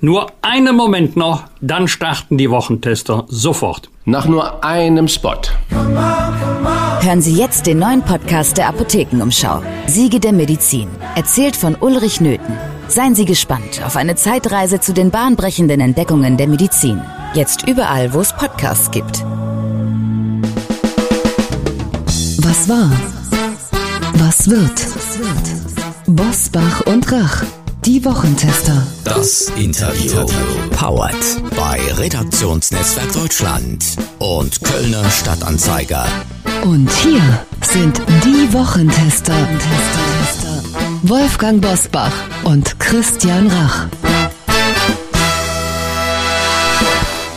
Nur einen Moment noch, dann starten die Wochentester sofort. Nach nur einem Spot. Hören Sie jetzt den neuen Podcast der Apothekenumschau. Siege der Medizin. Erzählt von Ulrich Nöthen. Seien Sie gespannt auf eine Zeitreise zu den bahnbrechenden Entdeckungen der Medizin. Jetzt überall, wo es Podcasts gibt. Was war? Was wird? Bosbach und Rach. Die Wochentester. Das Interview. Powered bei Redaktionsnetzwerk Deutschland und Kölner Stadtanzeiger. Und hier sind die Wochentester. Wolfgang Bosbach und Christian Rach.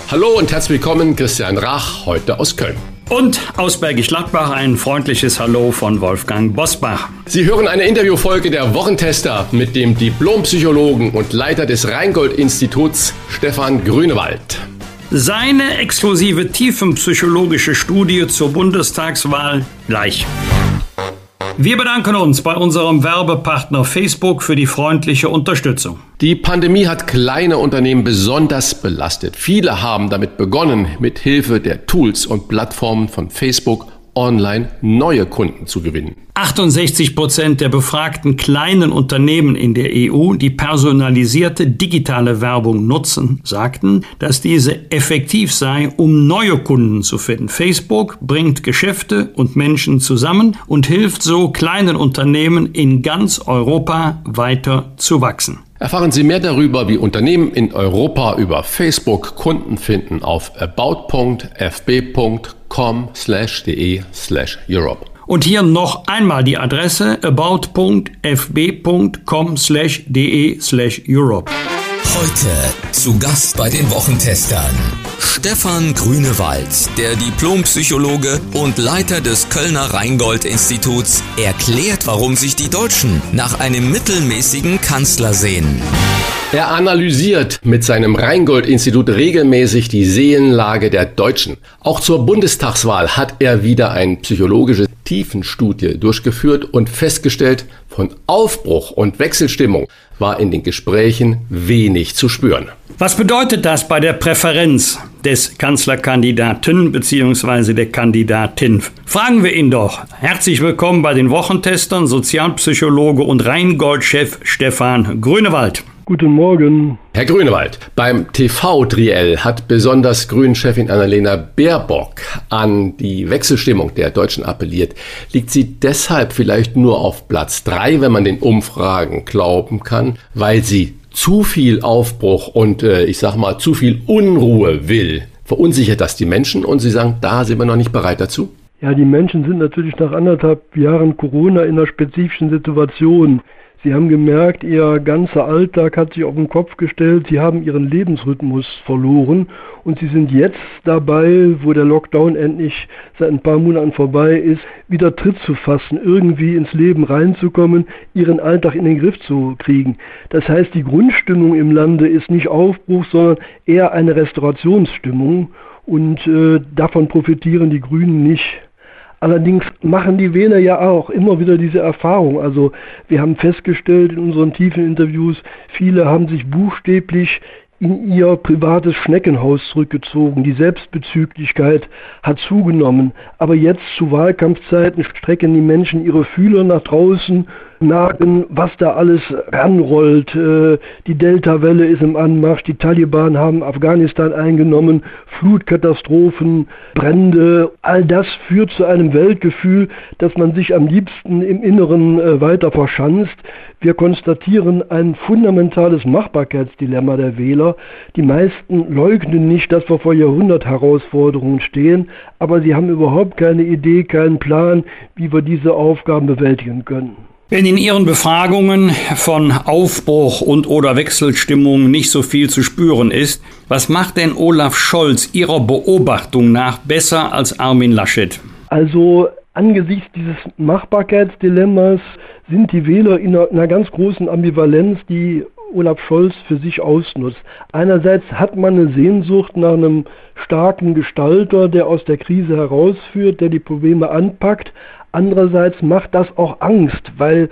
Hallo und herzlich willkommen, Christian Rach, heute aus Köln. Und aus Bergisch Gladbach ein freundliches Hallo von Wolfgang Bosbach. Sie hören eine Interviewfolge der Wochentester mit dem Diplompsychologen und Leiter des Rheingold-Instituts Stefan Grünewald. Seine exklusive tiefenpsychologische Studie zur Bundestagswahl gleich. Wir bedanken uns bei unserem Werbepartner Facebook für die freundliche Unterstützung. Die Pandemie hat kleine Unternehmen besonders belastet. Viele haben damit begonnen, mit Hilfe der Tools und Plattformen von Facebook online neue Kunden zu gewinnen. 68 Prozent der befragten kleinen Unternehmen in der EU, die personalisierte digitale Werbung nutzen, sagten, dass diese effektiv sei, um neue Kunden zu finden. Facebook bringt Geschäfte und Menschen zusammen und hilft so kleinen Unternehmen in ganz Europa weiter zu wachsen. Erfahren Sie mehr darüber, wie Unternehmen in Europa über Facebook Kunden finden auf about.fb.com/de/europe. Und hier noch einmal die Adresse about.fb.com/de/europe. Heute zu Gast bei den Wochentestern Stefan Grünewald, der Diplompsychologe und Leiter des Kölner Rheingold-Instituts, erklärt, warum sich die Deutschen nach einem mittelmäßigen Kanzler sehen. Er analysiert mit seinem Rheingold-Institut regelmäßig die Seelenlage der Deutschen. Auch zur Bundestagswahl hat er wieder ein psychologisches Tiefenstudie durchgeführt und festgestellt, von Aufbruch und Wechselstimmung war in den Gesprächen wenig zu spüren. Was bedeutet das bei der Präferenz des Kanzlerkandidaten bzw. der Kandidatin? Fragen wir ihn doch. Herzlich willkommen bei den Wochentestern, Sozialpsychologe und Rheingold-Chef Stefan Grünewald. Guten Morgen. Herr Grünewald, beim TV-Triell hat besonders Grünen-Chefin Annalena Baerbock an die Wechselstimmung der Deutschen appelliert. Liegt sie deshalb vielleicht nur auf Platz drei, wenn man den Umfragen glauben kann, weil sie zu viel Aufbruch und äh, ich sag mal zu viel Unruhe will? Verunsichert das die Menschen und Sie sagen, da sind wir noch nicht bereit dazu? Ja, die Menschen sind natürlich nach anderthalb Jahren Corona in einer spezifischen Situation. Sie haben gemerkt, Ihr ganzer Alltag hat sich auf den Kopf gestellt, Sie haben Ihren Lebensrhythmus verloren und Sie sind jetzt dabei, wo der Lockdown endlich seit ein paar Monaten vorbei ist, wieder Tritt zu fassen, irgendwie ins Leben reinzukommen, Ihren Alltag in den Griff zu kriegen. Das heißt, die Grundstimmung im Lande ist nicht Aufbruch, sondern eher eine Restaurationsstimmung und äh, davon profitieren die Grünen nicht. Allerdings machen die Wähler ja auch immer wieder diese Erfahrung. Also wir haben festgestellt in unseren tiefen Interviews, viele haben sich buchstäblich in ihr privates Schneckenhaus zurückgezogen. Die Selbstbezüglichkeit hat zugenommen. Aber jetzt zu Wahlkampfzeiten strecken die Menschen ihre Fühler nach draußen, merken, was da alles ranrollt. Äh, die Delta-Welle ist im Anmarsch, die Taliban haben Afghanistan eingenommen, Flutkatastrophen, Brände. All das führt zu einem Weltgefühl, dass man sich am liebsten im Inneren äh, weiter verschanzt. Wir konstatieren ein fundamentales Machbarkeitsdilemma der Wähler. Die meisten leugnen nicht, dass wir vor Jahrhundertherausforderungen stehen, aber sie haben überhaupt keine Idee, keinen Plan, wie wir diese Aufgaben bewältigen können. Wenn in Ihren Befragungen von Aufbruch und oder Wechselstimmung nicht so viel zu spüren ist, was macht denn Olaf Scholz Ihrer Beobachtung nach besser als Armin Laschet? Also angesichts dieses Machbarkeitsdilemmas sind die Wähler in einer, ganz großen Ambivalenz, die Olaf Scholz für sich ausnutzt. Einerseits hat man eine Sehnsucht nach einem starken Gestalter, der aus der Krise herausführt, der die Probleme anpackt. Andererseits macht das auch Angst, weil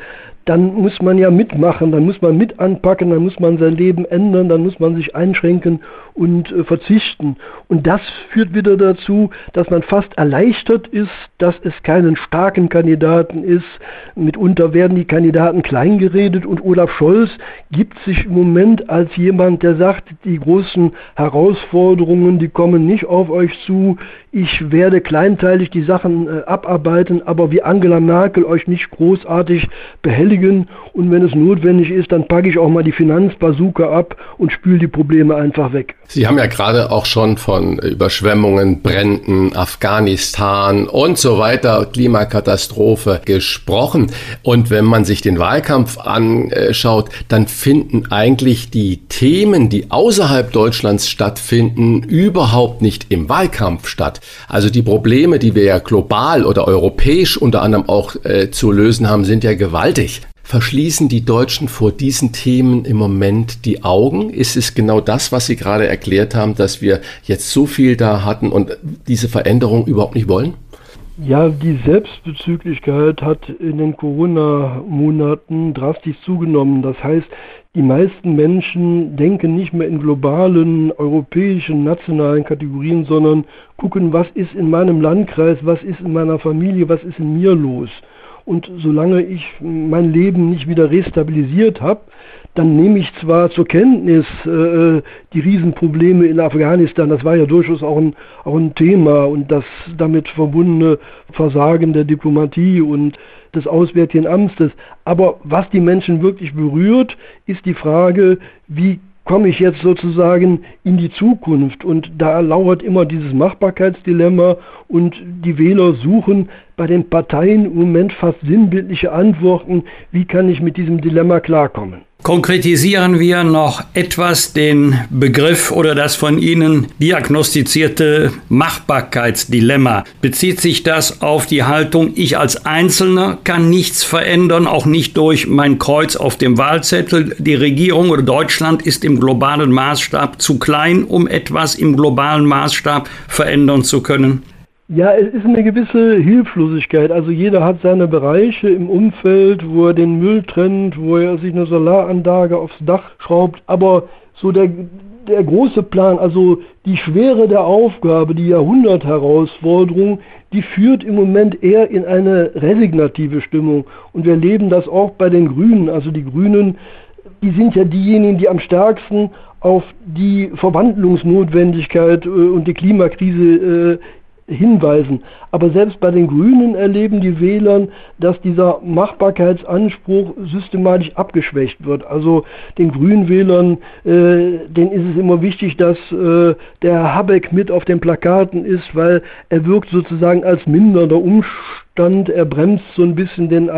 dann muss man ja mitmachen, dann muss man mit anpacken, dann muss man sein Leben ändern, dann muss man sich einschränken und äh, verzichten. Und das führt wieder dazu, dass man fast erleichtert ist, dass es keinen starken Kandidaten ist. Mitunter werden die Kandidaten kleingeredet und Olaf Scholz gibt sich im Moment als jemand, der sagt, die großen Herausforderungen, die kommen nicht auf euch zu. Ich werde kleinteilig die Sachen äh, abarbeiten, aber wie Angela Merkel euch nicht großartig behelligen. Und wenn es notwendig ist, dann packe ich auch mal die Finanzbazooka ab und spüle die Probleme einfach weg. Sie haben ja gerade auch schon von Überschwemmungen, Bränden, Afghanistan und so weiter, Klimakatastrophe gesprochen. Und wenn man sich den Wahlkampf anschaut, dann finden eigentlich die Themen, die außerhalb Deutschlands stattfinden, überhaupt nicht im Wahlkampf statt. Also die Probleme, die wir ja global oder europäisch unter anderem auch äh, zu lösen haben, sind ja gewaltig. Verschließen die Deutschen vor diesen Themen im Moment die Augen? Ist es genau das, was Sie gerade erklärt haben, dass wir jetzt so viel da hatten und diese Veränderung überhaupt nicht wollen? Ja, die Selbstbezüglichkeit hat in den Corona-Monaten drastisch zugenommen. Das heißt, die meisten Menschen denken nicht mehr in globalen, europäischen, nationalen Kategorien, sondern gucken, was ist in meinem Landkreis, was ist in meiner Familie, was ist in mir los. Und solange ich mein Leben nicht wieder restabilisiert habe, dann nehme ich zwar zur Kenntnis äh, die Riesenprobleme in Afghanistan, das war ja durchaus auch ein, auch ein Thema und das damit verbundene Versagen der Diplomatie und des Auswärtigen Amtes. Aber was die Menschen wirklich berührt, ist die Frage, wie komme ich jetzt sozusagen in die Zukunft. Und da lauert immer dieses Machbarkeitsdilemma und die Wähler suchen bei den Parteien im Moment fast sinnbildliche Antworten, wie kann ich mit diesem Dilemma klarkommen. Konkretisieren wir noch etwas den Begriff oder das von Ihnen diagnostizierte Machbarkeitsdilemma. Bezieht sich das auf die Haltung, ich als Einzelner kann nichts verändern, auch nicht durch mein Kreuz auf dem Wahlzettel. Die Regierung oder Deutschland ist im globalen Maßstab zu klein, um etwas im globalen Maßstab verändern zu können? Ja, es ist eine gewisse Hilflosigkeit. Also jeder hat seine Bereiche im Umfeld, wo er den Müll trennt, wo er sich eine Solaranlage aufs Dach schraubt. Aber so der, der große Plan, also die Schwere der Aufgabe, die Jahrhundertherausforderung, die führt im Moment eher in eine resignative Stimmung. Und wir erleben das auch bei den Grünen. Also die Grünen, die sind ja diejenigen, die am stärksten auf die Verwandlungsnotwendigkeit äh, und die Klimakrise äh, hinweisen. Aber selbst bei den Grünen erleben die Wähler, dass dieser Machbarkeitsanspruch systematisch abgeschwächt wird. Also den Grünen Wählern, äh, denen ist es immer wichtig, dass äh, der Habeck mit auf den Plakaten ist, weil er wirkt sozusagen als mindernder Umstand. Er bremst so ein bisschen den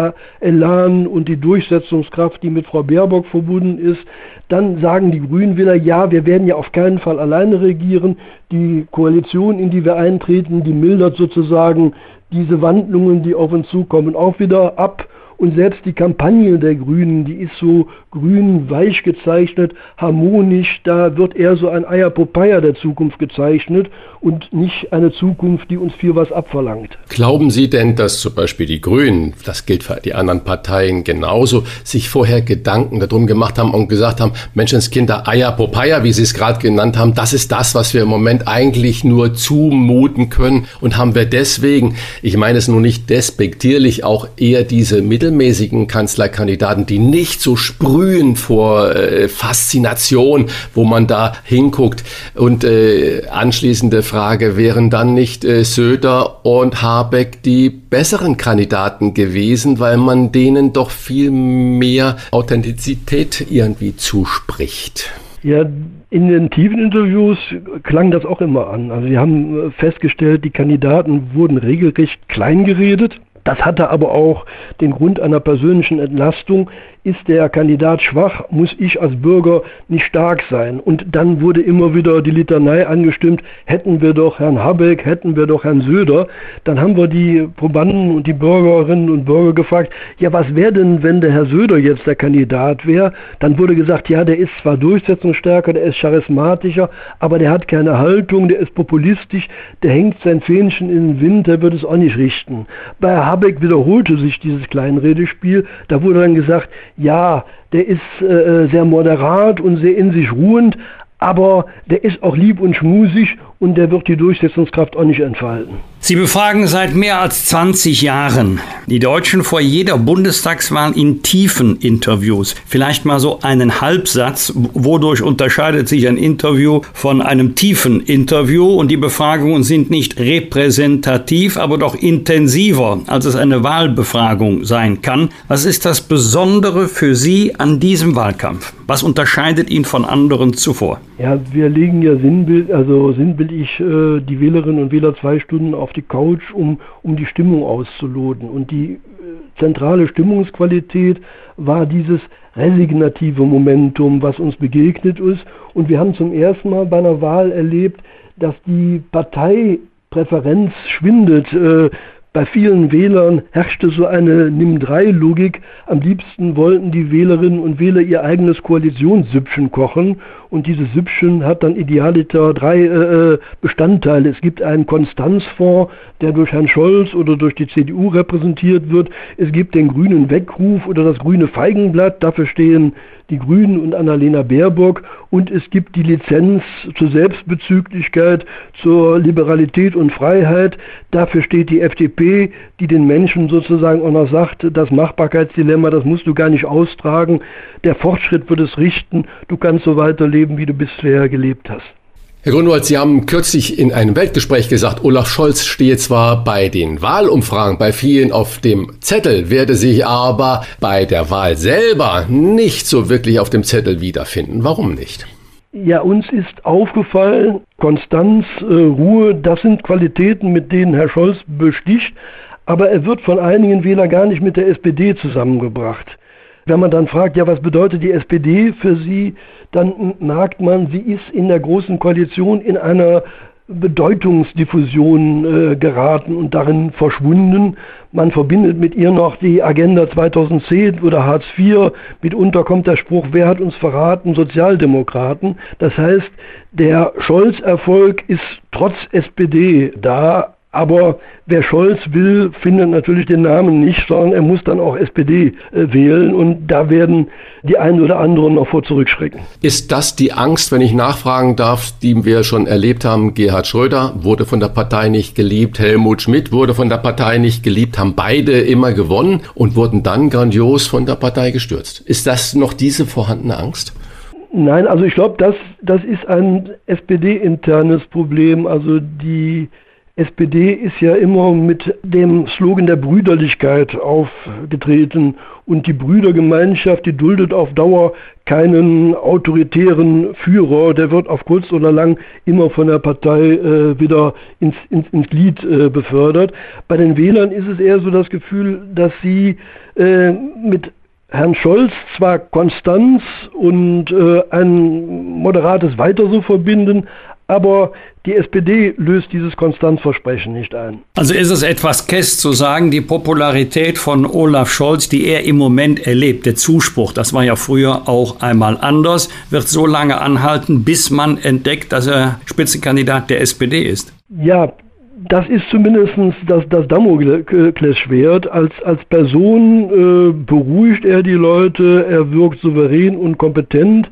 Elan und die Durchsetzungskraft, die mit Frau Baerbock verbunden ist. Dann sagen die Grünen wieder, ja, wir werden ja auf keinen Fall alleine regieren. Die Koalition, in die wir eintreten, die mildert sozusagen diese Wandlungen, die auf uns zukommen, auch wieder ab. Und selbst die Kampagne der Grünen, die ist so grün, weich gezeichnet, harmonisch. Da wird eher so ein Eierpopeye der Zukunft gezeichnet und nicht eine Zukunft, die uns viel was abverlangt. Glauben Sie denn, dass zum Beispiel die Grünen, das gilt für die anderen Parteien genauso, sich vorher Gedanken darum gemacht haben und gesagt haben, Menschenskinder, Eierpopeye, wie Sie es gerade genannt haben, das ist das, was wir im Moment eigentlich nur zumuten können und haben wir deswegen, ich meine es nur nicht despektierlich, auch eher diese mittelmäßigen Kanzlerkandidaten, die nicht so sprühen vor äh, Faszination, wo man da hinguckt und äh, anschließende Frage, wären dann nicht äh, Söder und Habeck die besseren Kandidaten gewesen, weil man denen doch viel mehr Authentizität irgendwie zuspricht? Ja, in den tiefen Interviews klang das auch immer an. Also wir haben äh, festgestellt, die Kandidaten wurden regelrecht kleingeredet. Das hatte aber auch den Grund einer persönlichen Entlastung. Ist der Kandidat schwach, muss ich als Bürger nicht stark sein. Und dann wurde immer wieder die Litanei angestimmt, hätten wir doch Herrn Habeck, hätten wir doch Herrn Söder. Dann haben wir die Probanden und die Bürgerinnen und Bürger gefragt, ja, was wäre denn, wenn der Herr Söder jetzt der Kandidat wäre? Dann wurde gesagt, ja, der ist zwar durchsetzungsstärker, der ist charismatischer, aber der hat keine Haltung, der ist populistisch, der hängt sein Fähnchen in den Wind, der wird es auch nicht richten. Bei Habeck wiederholte sich dieses Kleinredespiel, da wurde dann gesagt, ja, der ist äh, sehr moderat und sehr in sich ruhend, aber der ist auch lieb und schmusig und der wird die Durchsetzungskraft auch nicht entfalten. Sie befragen seit mehr als 20 Jahren die Deutschen vor jeder Bundestagswahl in tiefen Interviews. Vielleicht mal so einen Halbsatz. Wodurch unterscheidet sich ein Interview von einem tiefen Interview? Und die Befragungen sind nicht repräsentativ, aber doch intensiver, als es eine Wahlbefragung sein kann. Was ist das Besondere für Sie an diesem Wahlkampf? Was unterscheidet ihn von anderen zuvor? Ja, wir legen ja Sinnbild, also sinnbildlich äh, die Wählerinnen und Wähler zwei Stunden auf die Couch, um, um die Stimmung auszuloten. Und die äh, zentrale Stimmungsqualität war dieses resignative Momentum, was uns begegnet ist. Und wir haben zum ersten Mal bei einer Wahl erlebt, dass die Parteipräferenz schwindet. Äh, bei vielen Wählern herrschte so eine Nimm-3-Logik. Am liebsten wollten die Wählerinnen und Wähler ihr eigenes Koalitionssüppchen kochen. Und dieses Süppchen hat dann idealiter drei äh, äh, Bestandteile. Es gibt einen Konstanzfonds, der durch Herrn Scholz oder durch die CDU repräsentiert wird. Es gibt den grünen Weckruf oder das grüne Feigenblatt. Dafür stehen die Grünen und Annalena Baerbock und es gibt die Lizenz zur Selbstbezüglichkeit, zur Liberalität und Freiheit. Dafür steht die FDP, die den Menschen sozusagen auch noch sagt, das Machbarkeitsdilemma, das musst du gar nicht austragen. Der Fortschritt wird es richten. Du kannst so weiterleben, wie du bisher gelebt hast. Herr Grunwald, Sie haben kürzlich in einem Weltgespräch gesagt, Olaf Scholz stehe zwar bei den Wahlumfragen bei vielen auf dem Zettel, werde sich aber bei der Wahl selber nicht so wirklich auf dem Zettel wiederfinden. Warum nicht? Ja, uns ist aufgefallen, Konstanz, äh, Ruhe, das sind Qualitäten, mit denen Herr Scholz besticht, aber er wird von einigen Wählern gar nicht mit der SPD zusammengebracht. Wenn man dann fragt, ja, was bedeutet die SPD für Sie, dann merkt man, sie ist in der Großen Koalition in einer Bedeutungsdiffusion äh, geraten und darin verschwunden. Man verbindet mit ihr noch die Agenda 2010 oder Hartz IV. Mitunter kommt der Spruch, wer hat uns verraten? Sozialdemokraten. Das heißt, der Scholz-Erfolg ist trotz SPD da, aber wer Scholz will, findet natürlich den Namen nicht, sondern er muss dann auch SPD äh, wählen und da werden die einen oder anderen noch vor zurückschrecken. Ist das die Angst, wenn ich nachfragen darf, die wir schon erlebt haben? Gerhard Schröder wurde von der Partei nicht geliebt, Helmut Schmidt wurde von der Partei nicht geliebt, haben beide immer gewonnen und wurden dann grandios von der Partei gestürzt. Ist das noch diese vorhandene Angst? Nein, also ich glaube, das, das ist ein SPD-internes Problem. Also die SPD ist ja immer mit dem Slogan der Brüderlichkeit aufgetreten und die Brüdergemeinschaft, die duldet auf Dauer keinen autoritären Führer, der wird auf kurz oder lang immer von der Partei äh, wieder ins, ins, ins Glied äh, befördert. Bei den Wählern ist es eher so das Gefühl, dass sie äh, mit Herrn Scholz zwar Konstanz und äh, ein moderates Weiter so verbinden, aber die SPD löst dieses Konstanzversprechen nicht ein. Also ist es etwas kess zu sagen, die Popularität von Olaf Scholz, die er im Moment erlebt, der Zuspruch, das war ja früher auch einmal anders, wird so lange anhalten, bis man entdeckt, dass er Spitzenkandidat der SPD ist. Ja, das ist zumindest das, das Damoklesschwert. Als, als Person äh, beruhigt er die Leute, er wirkt souverän und kompetent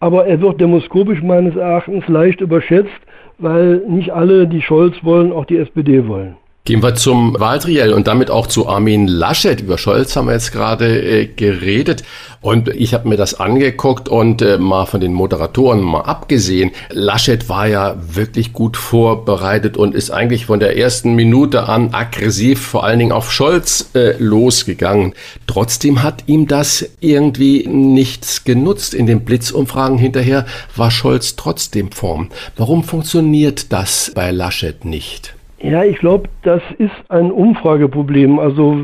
aber er wird demoskopisch meines Erachtens leicht überschätzt, weil nicht alle, die Scholz wollen, auch die SPD wollen. Gehen wir zum Wahltriell und damit auch zu Armin Laschet. Über Scholz haben wir jetzt gerade äh, geredet und ich habe mir das angeguckt und äh, mal von den Moderatoren mal abgesehen. Laschet war ja wirklich gut vorbereitet und ist eigentlich von der ersten Minute an aggressiv vor allen Dingen auf Scholz äh, losgegangen. Trotzdem hat ihm das irgendwie nichts genutzt. In den Blitzumfragen hinterher war Scholz trotzdem Form. Warum funktioniert das bei Laschet nicht? Ja, ich glaube, das ist ein Umfrageproblem. Also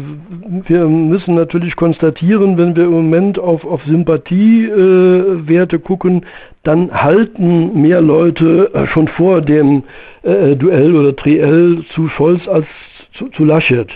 wir müssen natürlich konstatieren, wenn wir im Moment auf, auf Sympathiewerte äh, gucken, dann halten mehr Leute äh, schon vor dem äh, Duell oder Triell zu Scholz als zu, zu Laschet.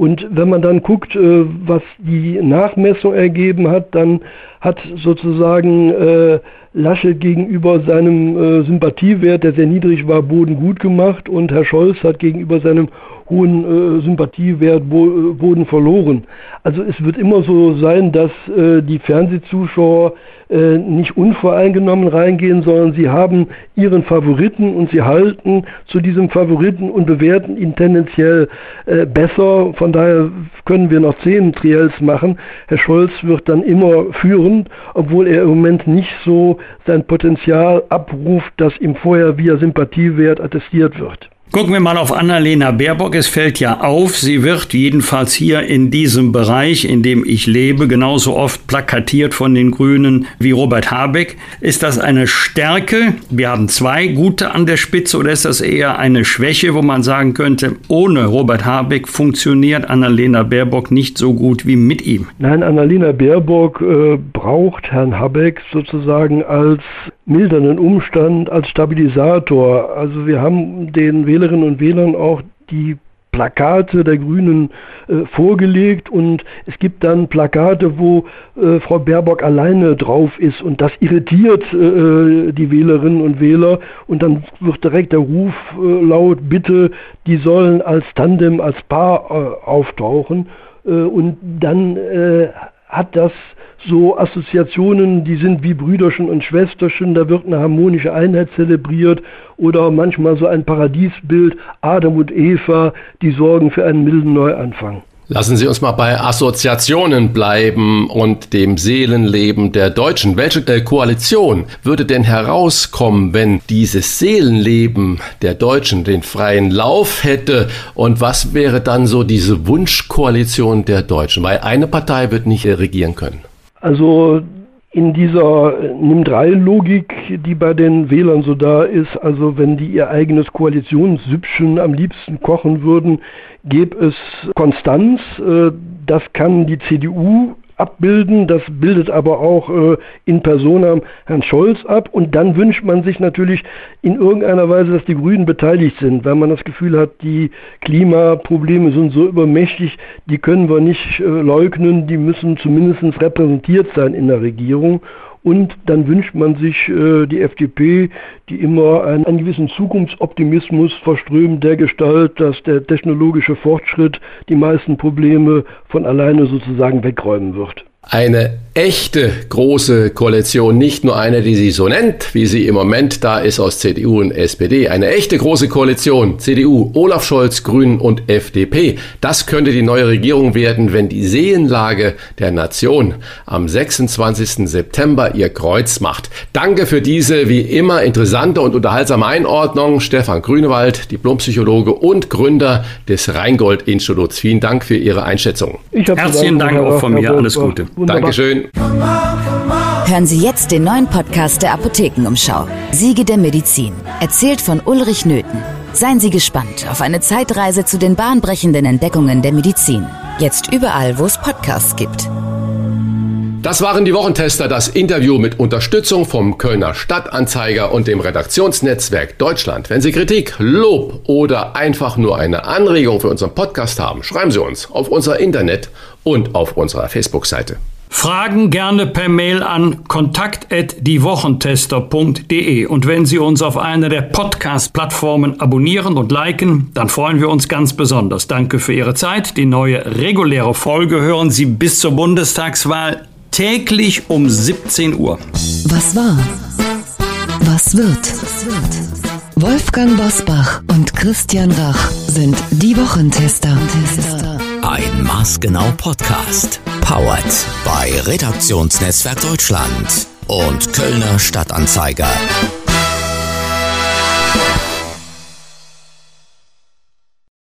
Und wenn man dann guckt, äh, was die Nachmessung ergeben hat, dann hat sozusagen äh, Laschet gegenüber seinem äh, Sympathiewert, der sehr niedrig war, Boden gut gemacht und Herr Scholz hat gegenüber seinem hohen äh, Sympathiewert Bo äh, Boden verloren. Also es wird immer so sein, dass äh, die Fernsehzuschauer äh, nicht unvoreingenommen reingehen, sondern sie haben ihren Favoriten und sie halten zu diesem Favoriten und bewerten ihn tendenziell äh, besser. Von daher können wir noch zehn Triels machen. Herr Scholz wird dann immer führen, obwohl er im Moment nicht so sein Potenzial abruft, das ihm vorher via Sympathiewert attestiert wird. Gucken wir mal auf Annalena Baerbock. Es fällt ja auf, sie wird jedenfalls hier in diesem Bereich, in dem ich lebe, genauso oft plakatiert von den Grünen wie Robert Habeck. Ist das eine Stärke? Wir haben zwei gute an der Spitze oder ist das eher eine Schwäche, wo man sagen könnte, ohne Robert Habeck funktioniert Annalena Baerbock nicht so gut wie mit ihm? Nein, Annalena Baerbock äh, braucht Herrn Habeck sozusagen als mildernden Umstand, als Stabilisator. Also wir haben den Wählerinnen und Wählern auch die Plakate der Grünen äh, vorgelegt und es gibt dann Plakate, wo äh, Frau Baerbock alleine drauf ist und das irritiert äh, die Wählerinnen und Wähler und dann wird direkt der Ruf äh, laut, bitte, die sollen als Tandem, als Paar äh, auftauchen äh, und dann hat das so Assoziationen, die sind wie Brüderchen und Schwesterchen, da wird eine harmonische Einheit zelebriert oder manchmal so ein Paradiesbild, Adam und Eva, die sorgen für einen milden Neuanfang. Lassen Sie uns mal bei Assoziationen bleiben und dem Seelenleben der Deutschen. Welche äh, Koalition würde denn herauskommen, wenn dieses Seelenleben der Deutschen den freien Lauf hätte? Und was wäre dann so diese Wunschkoalition der Deutschen? Weil eine Partei wird nicht regieren können. Also in dieser Nimm-3-Logik, die bei den Wählern so da ist, also wenn die ihr eigenes Koalitionssüppchen am liebsten kochen würden, gäbe es Konstanz. Äh, das kann die CDU abbilden. Das bildet aber auch äh, in Persona Herrn Scholz ab. Und dann wünscht man sich natürlich in irgendeiner Weise, dass die Grünen beteiligt sind, weil man das Gefühl hat, die Klimaprobleme sind so übermächtig, die können wir nicht äh, leugnen, die müssen zumindest repräsentiert sein in der Regierung. Und dann wünscht man sich äh, die FDP, die immer einen, einen gewissen Zukunftsoptimismus verströmt, der Gestalt, dass der technologische Fortschritt die meisten Probleme von alleine sozusagen wegräumen wird. Eine echte große Koalition, nicht nur eine, die sie so nennt, wie sie im Moment da ist aus CDU und SPD. Eine echte große Koalition, CDU, Olaf Scholz, Grünen und FDP. Das könnte die neue Regierung werden, wenn die Seelenlage der Nation am 26. September ihr Kreuz macht. Danke für diese wie immer interessante und unterhaltsame Einordnung. Stefan Grünewald, Diplompsychologe und Gründer des Rheingold-Instituts. Vielen Dank für Ihre Einschätzung. Herzlichen Dank auch von mir. Alles Gute. Wunderbar. Dankeschön. Hören Sie jetzt den neuen Podcast der Apothekenumschau. Siege der Medizin. Erzählt von Ulrich Nöthen. Seien Sie gespannt auf eine Zeitreise zu den bahnbrechenden Entdeckungen der Medizin. Jetzt überall, wo es Podcasts gibt. Das waren die Wochentester, das Interview mit Unterstützung vom Kölner Stadtanzeiger und dem Redaktionsnetzwerk Deutschland. Wenn Sie Kritik, Lob oder einfach nur eine Anregung für unseren Podcast haben, schreiben Sie uns auf unser Internet und auf unserer Facebook-Seite. Fragen gerne per Mail an kontakt@diewochentester.de und wenn Sie uns auf einer der Podcast-Plattformen abonnieren und liken, dann freuen wir uns ganz besonders. Danke für Ihre Zeit. Die neue reguläre Folge hören Sie bis zur Bundestagswahl täglich um 17 Uhr. Was war? Was wird? Wolfgang Bosbach und Christian Rach sind die Wochentester. Ein Maßgenau Podcast. Powered bei Redaktionsnetzwerk Deutschland und Kölner Stadtanzeiger.